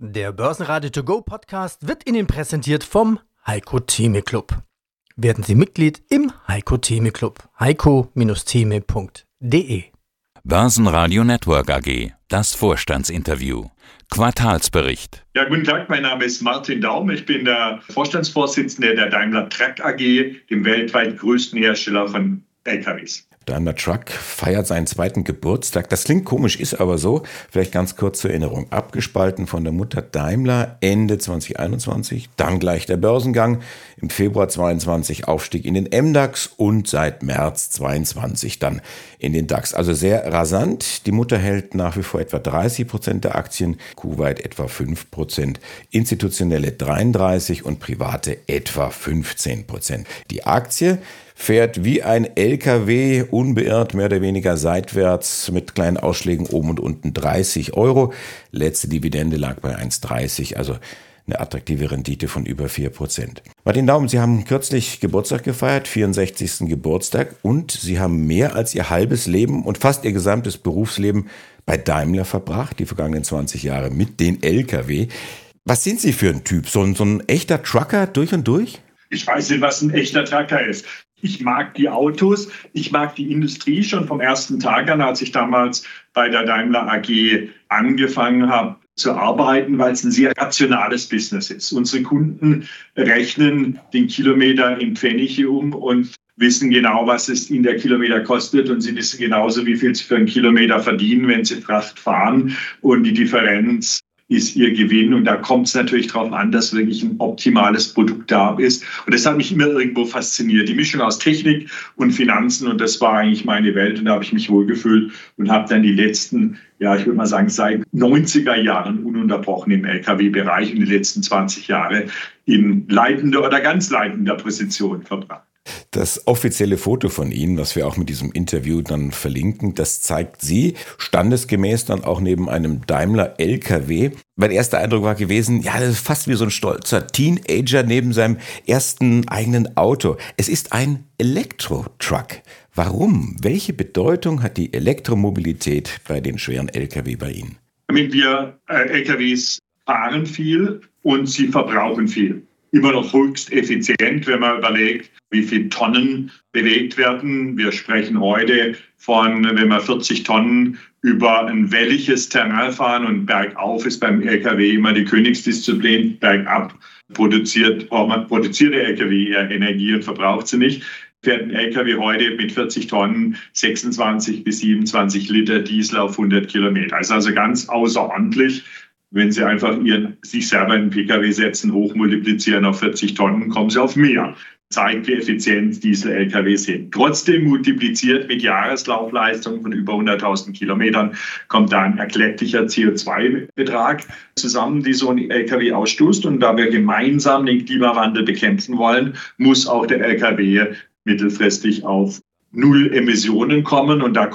Der Börsenradio To Go Podcast wird Ihnen präsentiert vom Heiko Theme Club. Werden Sie Mitglied im Heiko Theme Club. heiko-theme.de Börsenradio Network AG. Das Vorstandsinterview. Quartalsbericht. Ja, guten Tag, mein Name ist Martin Daum. Ich bin der Vorstandsvorsitzende der Daimler Truck AG, dem weltweit größten Hersteller von LKWs. Daimler Truck feiert seinen zweiten Geburtstag. Das klingt komisch, ist aber so. Vielleicht ganz kurz zur Erinnerung. Abgespalten von der Mutter Daimler Ende 2021, dann gleich der Börsengang. Im Februar 22 Aufstieg in den MDAX und seit März 22 dann in den DAX. Also sehr rasant. Die Mutter hält nach wie vor etwa 30 Prozent der Aktien, Kuwait etwa 5 Prozent, institutionelle 33 und private etwa 15 Prozent. Die Aktie fährt wie ein LKW unbeirrt mehr oder weniger seitwärts mit kleinen Ausschlägen oben und unten 30 Euro. Letzte Dividende lag bei 1,30, also eine attraktive Rendite von über 4%. Martin Daumen, Sie haben kürzlich Geburtstag gefeiert, 64. Geburtstag, und Sie haben mehr als Ihr halbes Leben und fast Ihr gesamtes Berufsleben bei Daimler verbracht, die vergangenen 20 Jahre mit den Lkw. Was sind Sie für ein Typ? So ein, so ein echter Trucker durch und durch? Ich weiß nicht, was ein echter Trucker ist. Ich mag die Autos, ich mag die Industrie schon vom ersten Tag an, als ich damals bei der Daimler AG angefangen habe zu arbeiten, weil es ein sehr rationales Business ist. Unsere Kunden rechnen den Kilometer in Pfennige um und wissen genau, was es in der Kilometer kostet und sie wissen genauso, wie viel sie für einen Kilometer verdienen, wenn sie Fracht fahren. Und die Differenz ist ihr Gewinn. Und da kommt es natürlich darauf an, dass wirklich ein optimales Produkt da ist. Und das hat mich immer irgendwo fasziniert. Die Mischung aus Technik und Finanzen. Und das war eigentlich meine Welt. Und da habe ich mich wohlgefühlt und habe dann die letzten, ja, ich würde mal sagen, seit 90er Jahren ununterbrochen im Lkw-Bereich und die letzten 20 Jahre in leitender oder ganz leitender Position verbracht. Das offizielle Foto von Ihnen, was wir auch mit diesem Interview dann verlinken, das zeigt Sie standesgemäß dann auch neben einem Daimler LKW. Mein erster Eindruck war gewesen, ja, das ist fast wie so ein stolzer Teenager neben seinem ersten eigenen Auto. Es ist ein Elektro-Truck. Warum? Welche Bedeutung hat die Elektromobilität bei den schweren Lkw bei Ihnen? Wir äh, LKWs fahren viel und sie verbrauchen viel immer noch höchst effizient, wenn man überlegt, wie viele Tonnen bewegt werden. Wir sprechen heute von, wenn wir 40 Tonnen über ein welliges Terrain fahren und bergauf ist beim LKW immer die Königsdisziplin, bergab produziert, produziert der LKW eher Energie und verbraucht sie nicht fährt ein LKW heute mit 40 Tonnen 26 bis 27 Liter Diesel auf 100 Kilometer. Das ist also ganz außerordentlich wenn Sie einfach ihren, sich selber in den Pkw setzen, hochmultiplizieren auf 40 Tonnen, kommen Sie auf mehr. Zeigt, wie effizient diese Lkw sind. Trotzdem multipliziert mit Jahreslaufleistung von über 100.000 Kilometern kommt da ein erklecklicher CO2-Betrag zusammen, die so ein Lkw ausstoßt. Und da wir gemeinsam den Klimawandel bekämpfen wollen, muss auch der Lkw mittelfristig auf Null Emissionen kommen. Und da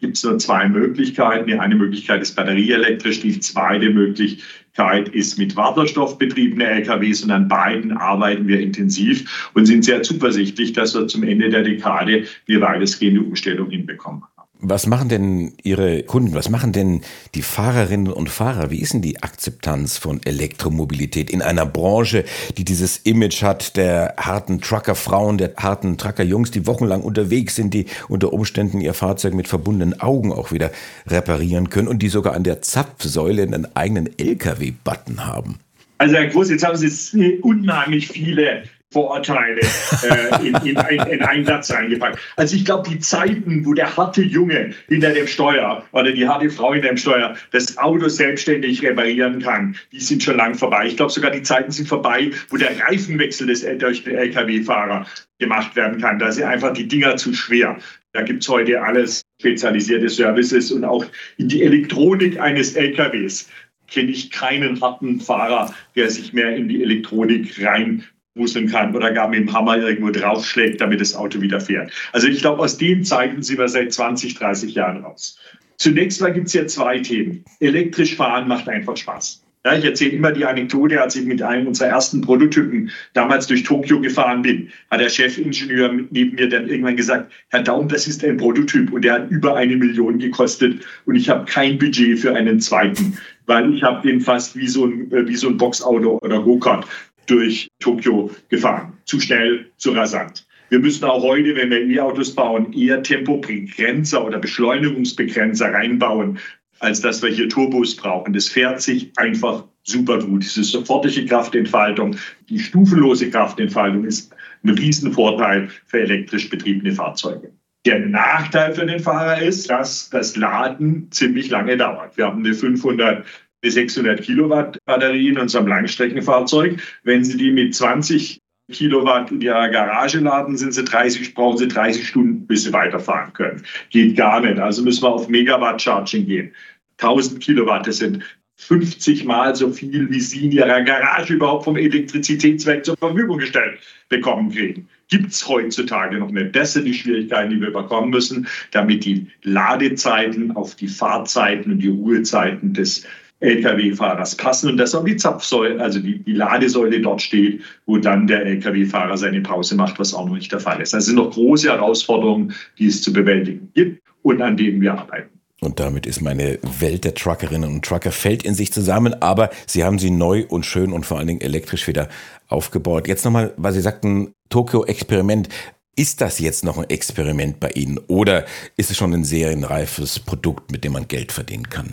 gibt es nur zwei Möglichkeiten. Die eine Möglichkeit ist batterieelektrisch, die zweite Möglichkeit ist mit Wasserstoff betriebene LKWs. Und an beiden arbeiten wir intensiv und sind sehr zuversichtlich, dass wir zum Ende der Dekade die weitestgehende Umstellung hinbekommen. Was machen denn Ihre Kunden, was machen denn die Fahrerinnen und Fahrer? Wie ist denn die Akzeptanz von Elektromobilität in einer Branche, die dieses Image hat der harten Truckerfrauen, der harten Truckerjungs, die wochenlang unterwegs sind, die unter Umständen ihr Fahrzeug mit verbundenen Augen auch wieder reparieren können und die sogar an der Zapfsäule einen eigenen LKW-Button haben? Also Herr Groß, jetzt haben Sie unheimlich viele Vorurteile äh, in, in, ein, in einen Satz reingepackt. Also ich glaube, die Zeiten, wo der harte Junge hinter dem Steuer oder die harte Frau hinter dem Steuer das Auto selbstständig reparieren kann, die sind schon lang vorbei. Ich glaube sogar, die Zeiten sind vorbei, wo der Reifenwechsel des durch den Lkw-Fahrer gemacht werden kann. Da sind einfach die Dinger zu schwer. Da gibt es heute alles spezialisierte Services und auch in die Elektronik eines LKWs kenne ich keinen harten Fahrer, der sich mehr in die Elektronik rein wuseln kann oder gar mit dem Hammer irgendwo draufschlägt, damit das Auto wieder fährt. Also ich glaube, aus den Zeiten sind wir seit 20, 30 Jahren raus. Zunächst mal gibt es ja zwei Themen. Elektrisch fahren macht einfach Spaß. Ja, ich erzähle immer die Anekdote, als ich mit einem unserer ersten Prototypen damals durch Tokio gefahren bin, hat der Chefingenieur neben mir dann irgendwann gesagt, Herr Daum, das ist ein Prototyp und der hat über eine Million gekostet und ich habe kein Budget für einen zweiten, weil ich habe den fast wie so ein, äh, wie so ein Boxauto oder Go-Kart durch Tokio gefahren. Zu schnell, zu rasant. Wir müssen auch heute, wenn wir E-Autos bauen, eher Tempobegrenzer oder Beschleunigungsbegrenzer reinbauen, als dass wir hier Turbos brauchen. Das fährt sich einfach super gut. Diese sofortige Kraftentfaltung, die stufenlose Kraftentfaltung ist ein Riesenvorteil für elektrisch betriebene Fahrzeuge. Der Nachteil für den Fahrer ist, dass das Laden ziemlich lange dauert. Wir haben eine 500 bis 600 Kilowatt Batterie in unserem Langstreckenfahrzeug. Wenn Sie die mit 20 Kilowatt in ihrer Garage laden, sind sie 30, brauchen sie 30 Stunden, bis sie weiterfahren können. Geht gar nicht. Also müssen wir auf Megawatt Charging gehen. 1000 Kilowatt, das sind 50 Mal so viel, wie Sie in Ihrer Garage überhaupt vom Elektrizitätswerk zur Verfügung gestellt bekommen kriegen. Gibt es heutzutage noch nicht. Das sind die Schwierigkeiten, die wir überkommen müssen, damit die Ladezeiten auf die Fahrzeiten und die Ruhezeiten des Lkw-Fahrers passen und dass auch die Zapfsäule, also die, die Ladesäule dort steht, wo dann der Lkw-Fahrer seine Pause macht, was auch noch nicht der Fall ist. Das sind noch große Herausforderungen, die es zu bewältigen gibt und an denen wir arbeiten. Und damit ist meine Welt der Truckerinnen und Trucker fällt in sich zusammen, aber Sie haben sie neu und schön und vor allen Dingen elektrisch wieder aufgebaut. Jetzt nochmal, weil Sie sagten, Tokio-Experiment. Ist das jetzt noch ein Experiment bei Ihnen oder ist es schon ein serienreifes Produkt, mit dem man Geld verdienen kann?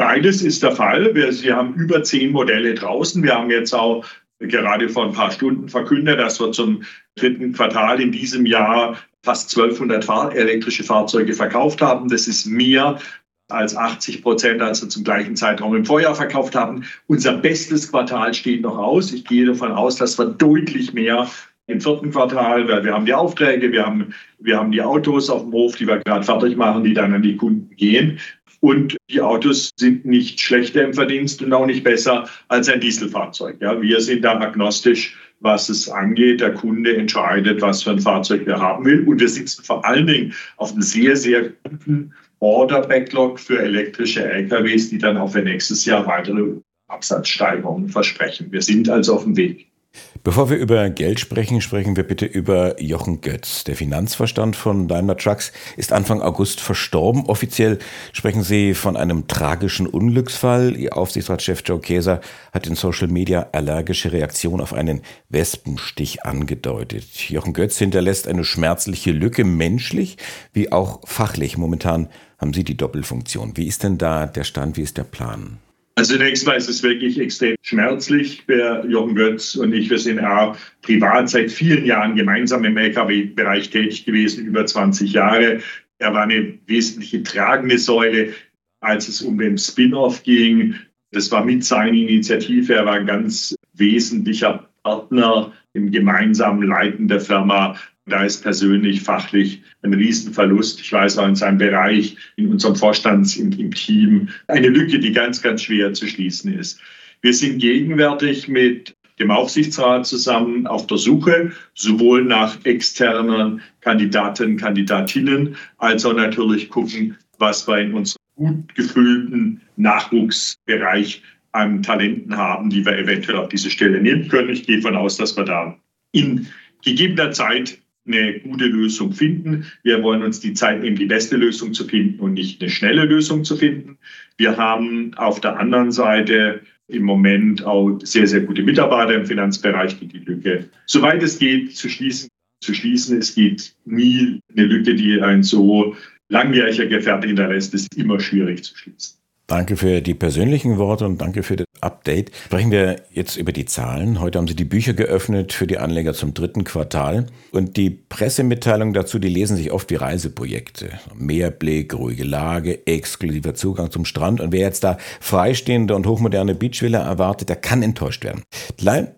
Beides ist der Fall. Wir, Sie haben über zehn Modelle draußen. Wir haben jetzt auch gerade vor ein paar Stunden verkündet, dass wir zum dritten Quartal in diesem Jahr fast 1200 Fahr elektrische Fahrzeuge verkauft haben. Das ist mehr als 80 Prozent, als wir zum gleichen Zeitraum im Vorjahr verkauft haben. Unser bestes Quartal steht noch aus. Ich gehe davon aus, dass wir deutlich mehr im vierten Quartal, weil wir haben die Aufträge, wir haben, wir haben die Autos auf dem Hof, die wir gerade fertig machen, die dann an die Kunden gehen. Und die Autos sind nicht schlechter im Verdienst und auch nicht besser als ein Dieselfahrzeug. Ja, wir sind da agnostisch, was es angeht. Der Kunde entscheidet, was für ein Fahrzeug er haben will. Und wir sitzen vor allen Dingen auf einem sehr, sehr guten Order-Backlog für elektrische LKWs, die dann auch für nächstes Jahr weitere Absatzsteigerungen versprechen. Wir sind also auf dem Weg. Bevor wir über Geld sprechen, sprechen wir bitte über Jochen Götz. Der Finanzverstand von Daimler Trucks ist Anfang August verstorben. Offiziell sprechen Sie von einem tragischen Unglücksfall. Ihr Aufsichtsratschef Joe Käser hat in Social Media allergische Reaktion auf einen Wespenstich angedeutet. Jochen Götz hinterlässt eine schmerzliche Lücke, menschlich wie auch fachlich. Momentan haben Sie die Doppelfunktion. Wie ist denn da der Stand? Wie ist der Plan? Also zunächst mal ist es wirklich extrem schmerzlich. Der Jochen Götz und ich, wir sind auch privat seit vielen Jahren gemeinsam im Lkw-Bereich tätig gewesen, über 20 Jahre. Er war eine wesentliche tragende Säule, als es um den Spin-off ging. Das war mit seiner Initiative. Er war ein ganz wesentlicher Partner im gemeinsamen Leiten der Firma. Da ist persönlich, fachlich ein Riesenverlust. Ich weiß auch in seinem Bereich, in unserem Vorstands, im, im Team, eine Lücke, die ganz, ganz schwer zu schließen ist. Wir sind gegenwärtig mit dem Aufsichtsrat zusammen auf der Suche, sowohl nach externen Kandidaten, Kandidatinnen, als auch natürlich gucken, was wir in unserem gut gefüllten Nachwuchsbereich an Talenten haben, die wir eventuell auf diese Stelle nehmen können. Ich gehe davon aus, dass wir da in gegebener Zeit eine gute Lösung finden. Wir wollen uns die Zeit nehmen, die beste Lösung zu finden und nicht eine schnelle Lösung zu finden. Wir haben auf der anderen Seite im Moment auch sehr, sehr gute Mitarbeiter im Finanzbereich, die die Lücke, soweit es geht, zu schließen. Zu schließen. Es geht nie eine Lücke, die ein so langjähriger Gefährte hinterlässt, ist immer schwierig zu schließen. Danke für die persönlichen Worte und danke für das Update. Sprechen wir jetzt über die Zahlen. Heute haben Sie die Bücher geöffnet für die Anleger zum dritten Quartal. Und die Pressemitteilungen dazu, die lesen sich oft wie Reiseprojekte. Meerblick, ruhige Lage, exklusiver Zugang zum Strand. Und wer jetzt da freistehende und hochmoderne Beachvilla erwartet, der kann enttäuscht werden.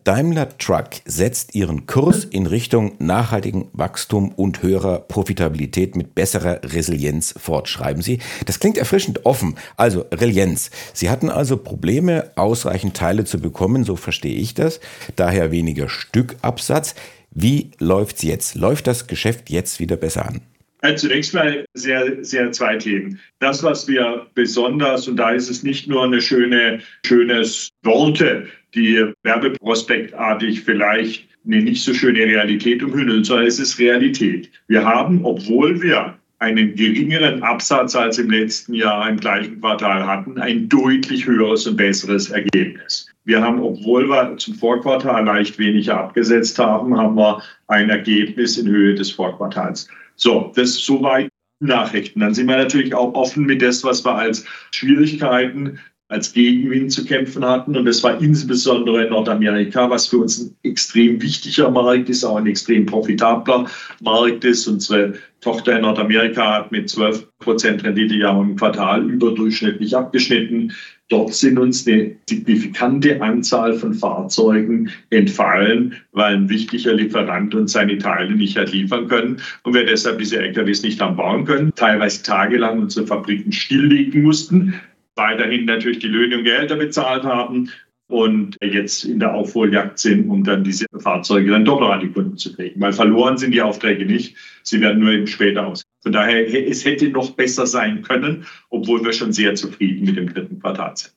Daimler Truck setzt ihren Kurs in Richtung nachhaltigen Wachstum und höherer Profitabilität mit besserer Resilienz fort, schreiben Sie. Das klingt erfrischend offen. Also Resilienz. Sie hatten also Probleme, ausreichend Teile zu bekommen, so verstehe ich das. Daher weniger Stückabsatz. Wie läuft es jetzt? Läuft das Geschäft jetzt wieder besser an? Also zunächst mal sehr, sehr zwei Themen. Das, was wir besonders, und da ist es nicht nur eine schöne, schönes Worte, die werbeprospektartig vielleicht eine nicht so schöne Realität umhüllen, sondern es ist Realität. Wir haben, obwohl wir einen geringeren Absatz als im letzten Jahr im gleichen Quartal hatten, ein deutlich höheres und besseres Ergebnis. Wir haben, obwohl wir zum Vorquartal leicht weniger abgesetzt haben, haben wir ein Ergebnis in Höhe des Vorquartals. So, das ist soweit Nachrichten. Dann sind wir natürlich auch offen mit das, was wir als Schwierigkeiten als Gegenwind zu kämpfen hatten. Und das war insbesondere in Nordamerika, was für uns ein extrem wichtiger Markt ist, auch ein extrem profitabler Markt ist. Unsere Tochter in Nordamerika hat mit 12 Prozent Rendite ja im Quartal überdurchschnittlich abgeschnitten. Dort sind uns eine signifikante Anzahl von Fahrzeugen entfallen, weil ein wichtiger Lieferant uns seine Teile nicht hat liefern können und wir deshalb diese LKWs nicht haben bauen können, teilweise tagelang unsere Fabriken stilllegen mussten, weiterhin natürlich die Löhne und Gehälter bezahlt haben und jetzt in der Aufholjagd sind, um dann diese Fahrzeuge dann doch noch an die Kunden zu kriegen. Weil verloren sind die Aufträge nicht, sie werden nur eben später aus. Von daher, es hätte noch besser sein können, obwohl wir schon sehr zufrieden mit dem dritten Quartal sind.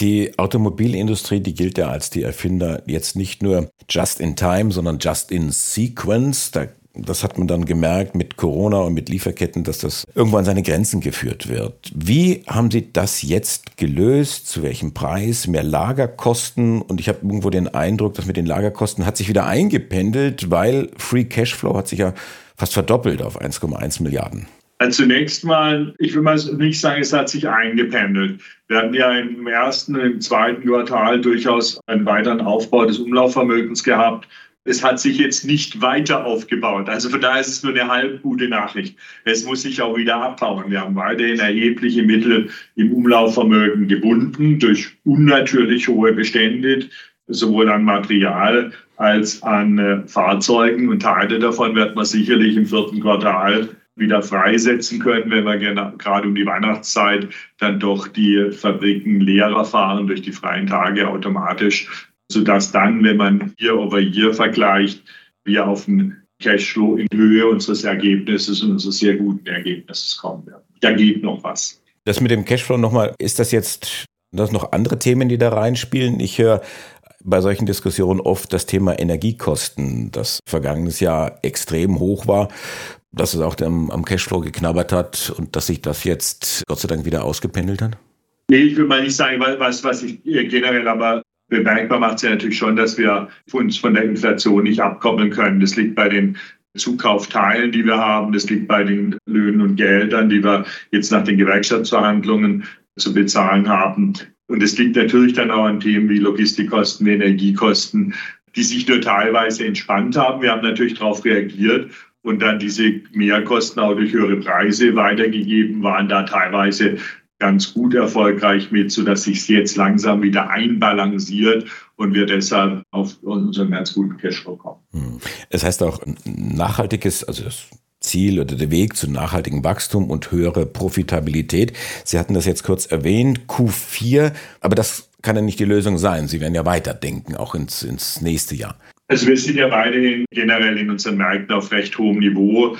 Die Automobilindustrie, die gilt ja als die Erfinder jetzt nicht nur just in time, sondern just in sequence. Da das hat man dann gemerkt mit Corona und mit Lieferketten, dass das irgendwann seine Grenzen geführt wird. Wie haben Sie das jetzt gelöst? Zu welchem Preis? Mehr Lagerkosten? Und ich habe irgendwo den Eindruck, dass mit den Lagerkosten hat sich wieder eingependelt, weil Free Cashflow hat sich ja fast verdoppelt auf 1,1 Milliarden. Also zunächst mal, ich will mal nicht sagen, es hat sich eingependelt. Wir hatten ja im ersten und im zweiten Quartal durchaus einen weiteren Aufbau des Umlaufvermögens gehabt es hat sich jetzt nicht weiter aufgebaut. Also von daher ist es nur eine halb gute Nachricht. Es muss sich auch wieder abbauen. Wir haben weiterhin erhebliche Mittel im Umlaufvermögen gebunden durch unnatürlich hohe Bestände, sowohl an Material als an äh, Fahrzeugen. Und Teile davon wird man sicherlich im vierten Quartal wieder freisetzen können, wenn wir gerade um die Weihnachtszeit dann doch die Fabriken leerer fahren durch die freien Tage automatisch sodass dann, wenn man Year over Year vergleicht, wir auf einen Cashflow in Höhe unseres Ergebnisses und unseres sehr guten Ergebnisses kommen werden. Da geht noch was. Das mit dem Cashflow nochmal, ist das jetzt das noch andere Themen, die da reinspielen? Ich höre bei solchen Diskussionen oft das Thema Energiekosten, das vergangenes Jahr extrem hoch war, dass es auch am, am Cashflow geknabbert hat und dass sich das jetzt Gott sei Dank wieder ausgependelt hat? Nee, ich will mal nicht sagen, was, was ich generell aber Bemerkbar macht es ja natürlich schon, dass wir uns von der Inflation nicht abkoppeln können. Das liegt bei den Zukaufteilen, die wir haben. Das liegt bei den Löhnen und Geldern, die wir jetzt nach den Gewerkschaftsverhandlungen zu bezahlen haben. Und es liegt natürlich dann auch an Themen wie Logistikkosten, Energiekosten, die sich nur teilweise entspannt haben. Wir haben natürlich darauf reagiert und dann diese Mehrkosten auch durch höhere Preise weitergegeben, waren da teilweise ganz gut erfolgreich mit, sodass sich jetzt langsam wieder einbalanciert und wir deshalb auf unseren ganz guten Cashflow kommen. Hm. Es heißt auch nachhaltiges, also das Ziel oder der Weg zu nachhaltigem Wachstum und höhere Profitabilität. Sie hatten das jetzt kurz erwähnt, Q4, aber das kann ja nicht die Lösung sein. Sie werden ja weiterdenken, auch ins, ins nächste Jahr. Also wir sind ja weiterhin generell in unseren Märkten auf recht hohem Niveau.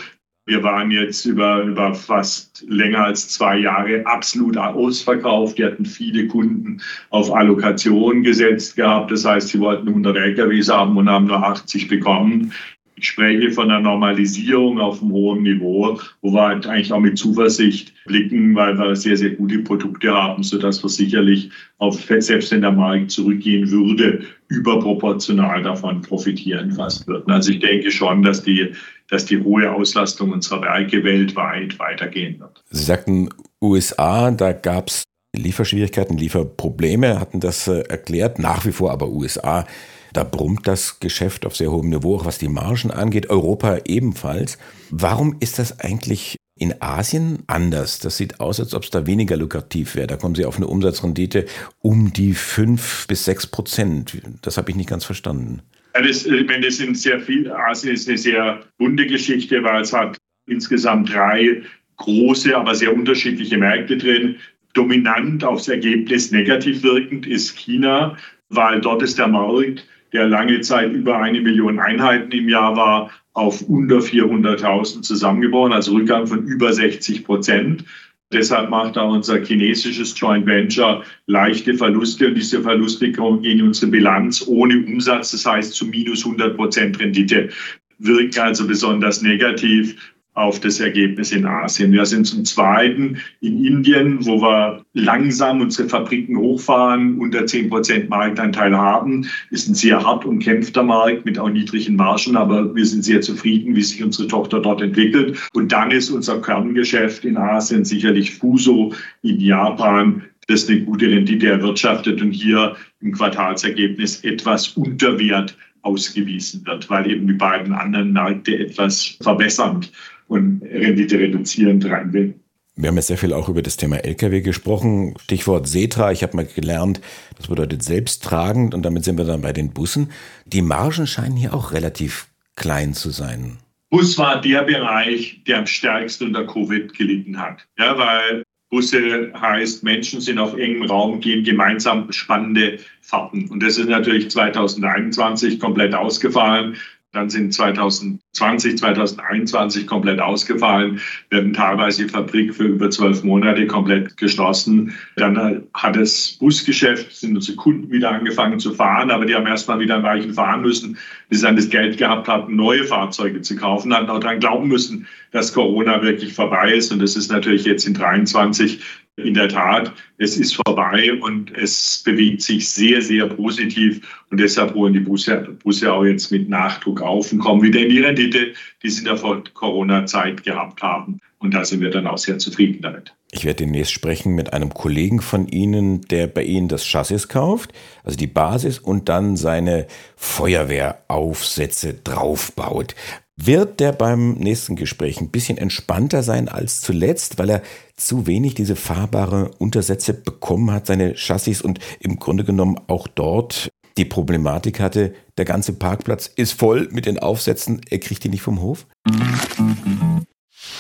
Wir waren jetzt über, über fast länger als zwei Jahre absolut ausverkauft. Die hatten viele Kunden auf Allokation gesetzt gehabt. Das heißt, sie wollten 100 LKWs haben und haben nur 80 bekommen. Ich spreche von einer Normalisierung auf einem hohen Niveau, wo wir halt eigentlich auch mit Zuversicht blicken, weil wir sehr, sehr gute Produkte haben, sodass wir sicherlich auf, selbst wenn der Markt zurückgehen würde, überproportional davon profitieren fast würden. Also ich denke schon, dass die, dass die hohe Auslastung unserer Werke weltweit weitergehen wird. Sie sagten USA, da gab es Lieferschwierigkeiten, Lieferprobleme, hatten das äh, erklärt, nach wie vor aber USA. Da brummt das Geschäft auf sehr hohem Niveau, auch was die Margen angeht, Europa ebenfalls. Warum ist das eigentlich in Asien anders? Das sieht aus, als ob es da weniger lukrativ wäre. Da kommen Sie auf eine Umsatzrendite um die fünf bis sechs Prozent. Das habe ich nicht ganz verstanden. Ja, das, ich meine, das sind sehr viel. Asien ist eine sehr bunte Geschichte, weil es hat insgesamt drei große, aber sehr unterschiedliche Märkte drin. Dominant aufs Ergebnis negativ wirkend ist China, weil dort ist der Markt, der lange Zeit über eine Million Einheiten im Jahr war, auf unter 400.000 zusammengebrochen, also Rückgang von über 60 Prozent. Deshalb macht auch unser chinesisches Joint Venture leichte Verluste und diese Verluste kommen in unsere Bilanz ohne Umsatz, das heißt zu minus 100 Prozent Rendite, wirken also besonders negativ auf das Ergebnis in Asien. Wir sind zum Zweiten in Indien, wo wir langsam unsere Fabriken hochfahren, unter 10 Prozent Marktanteil haben. Ist ein sehr hart umkämpfter Markt mit auch niedrigen Margen, aber wir sind sehr zufrieden, wie sich unsere Tochter dort entwickelt. Und dann ist unser Kerngeschäft in Asien sicherlich Fuso in Japan, das eine gute Rendite erwirtschaftet und hier im Quartalsergebnis etwas unter Wert ausgewiesen wird, weil eben die beiden anderen Märkte etwas verbessernd und Rendite reduzierend rein will. Wir haben jetzt sehr viel auch über das Thema Lkw gesprochen. Stichwort Setra. Ich habe mal gelernt, das bedeutet selbsttragend und damit sind wir dann bei den Bussen. Die Margen scheinen hier auch relativ klein zu sein. Bus war der Bereich, der am stärksten unter Covid gelitten hat. Ja, weil Busse heißt, Menschen sind auf engem Raum, gehen gemeinsam spannende Fahrten. Und das ist natürlich 2021 komplett ausgefallen. Dann sind 2020, 2021 komplett ausgefallen, werden teilweise die Fabrik für über zwölf Monate komplett geschlossen. Dann hat das Busgeschäft, sind unsere Kunden wieder angefangen zu fahren, aber die haben erstmal wieder ein Weichen fahren müssen, bis sie dann das Geld gehabt hatten, neue Fahrzeuge zu kaufen, hatten auch daran glauben müssen, dass Corona wirklich vorbei ist. Und das ist natürlich jetzt in 23 in der Tat, es ist vorbei und es bewegt sich sehr, sehr positiv. Und deshalb holen die Busse, Busse auch jetzt mit Nachdruck auf und kommen wieder in die Rendite, die sie in der Corona-Zeit gehabt haben. Und da sind wir dann auch sehr zufrieden damit. Ich werde demnächst sprechen mit einem Kollegen von Ihnen, der bei Ihnen das Chassis kauft, also die Basis und dann seine Feuerwehraufsätze draufbaut. Wird der beim nächsten Gespräch ein bisschen entspannter sein als zuletzt, weil er zu wenig diese fahrbare Untersätze bekommen hat, seine Chassis und im Grunde genommen auch dort die Problematik hatte, der ganze Parkplatz ist voll mit den Aufsätzen, er kriegt die nicht vom Hof?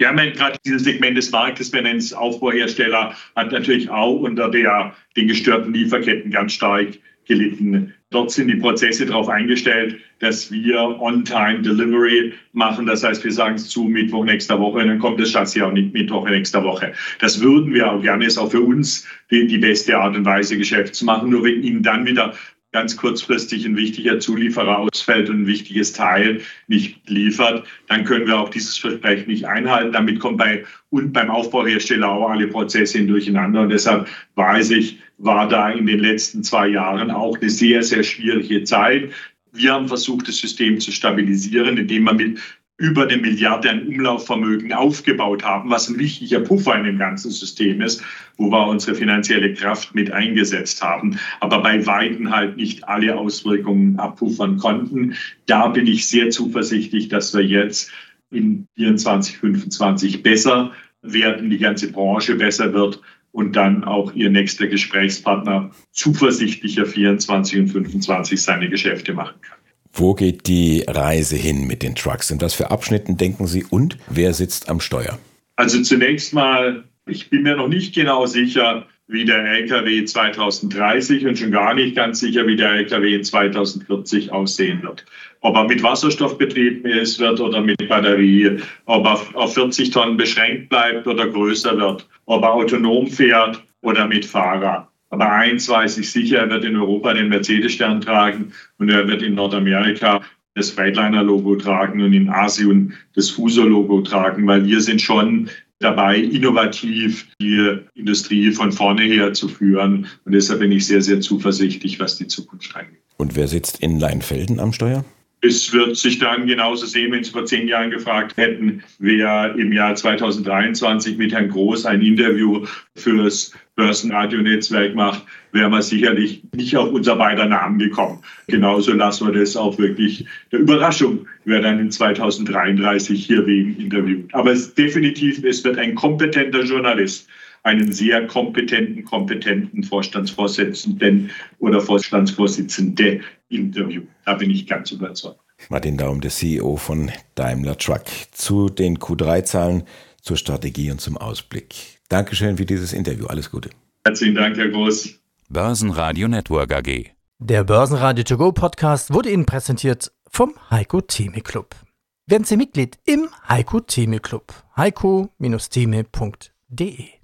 Wir ja gerade dieses Segment des Marktes, wir nennen es Aufbauhersteller, hat natürlich auch unter der, den gestörten Lieferketten ganz stark gelitten. Dort sind die Prozesse darauf eingestellt, dass wir On-Time-Delivery machen. Das heißt, wir sagen es zu Mittwoch nächster Woche, dann kommt das Chassis auch nicht Mittwoch nächster Woche. Das würden wir auch gerne. Ist auch für uns die, die beste Art und Weise, Geschäft zu machen. Nur wenn Ihnen dann wieder ganz kurzfristig ein wichtiger Zulieferer ausfällt und ein wichtiges Teil nicht liefert, dann können wir auch dieses Versprechen nicht einhalten. Damit kommen bei und beim Aufbauhersteller auch alle Prozesse durcheinander. Und deshalb weiß ich, war da in den letzten zwei Jahren auch eine sehr, sehr schwierige Zeit. Wir haben versucht, das System zu stabilisieren, indem wir mit über eine Milliarde an Umlaufvermögen aufgebaut haben, was ein wichtiger Puffer in dem ganzen System ist, wo wir unsere finanzielle Kraft mit eingesetzt haben, aber bei Weitem halt nicht alle Auswirkungen abpuffern konnten. Da bin ich sehr zuversichtlich, dass wir jetzt in 24, 25 besser werden, die ganze Branche besser wird und dann auch Ihr nächster Gesprächspartner zuversichtlicher 24 und 25 seine Geschäfte machen kann. Wo geht die Reise hin mit den Trucks? In was für Abschnitten denken Sie und wer sitzt am Steuer? Also zunächst mal, ich bin mir noch nicht genau sicher, wie der LKW 2030 und schon gar nicht ganz sicher, wie der LKW in 2040 aussehen wird. Ob er mit Wasserstoff betrieben ist wird oder mit Batterie, ob er auf 40 Tonnen beschränkt bleibt oder größer wird, ob er autonom fährt oder mit Fahrer. Aber eins weiß ich sicher, er wird in Europa den Mercedes-Stern tragen und er wird in Nordamerika das Freightliner-Logo tragen und in Asien das Fuso-Logo tragen, weil wir sind schon dabei, innovativ die Industrie von vorne her zu führen. Und deshalb bin ich sehr, sehr zuversichtlich, was die Zukunft angeht. Und wer sitzt in Leinfelden am Steuer? Es wird sich dann genauso sehen, wenn Sie vor zehn Jahren gefragt hätten, wer im Jahr 2023 mit Herrn Groß ein Interview fürs Börsenradio-Netzwerk macht, wäre man sicherlich nicht auf unser beider Namen gekommen. Genauso lassen wir das auch wirklich der Überraschung, wer dann in 2033 hier wegen interviewt. Aber es, definitiv, es wird ein kompetenter Journalist einen sehr kompetenten, kompetenten Vorstandsvorsitzenden oder Vorstandsvorsitzende interviewen. Da bin ich ganz überzeugt. Martin Daum, der CEO von Daimler Truck, zu den Q3-Zahlen, zur Strategie und zum Ausblick. Dankeschön für dieses Interview. Alles Gute. Herzlichen Dank, Herr Groß. Börsenradio Network AG. Der Börsenradio To Go Podcast wurde Ihnen präsentiert vom Heiko Theme Club. Werden Sie Mitglied im Heiko Theme Club. heiko-theme.de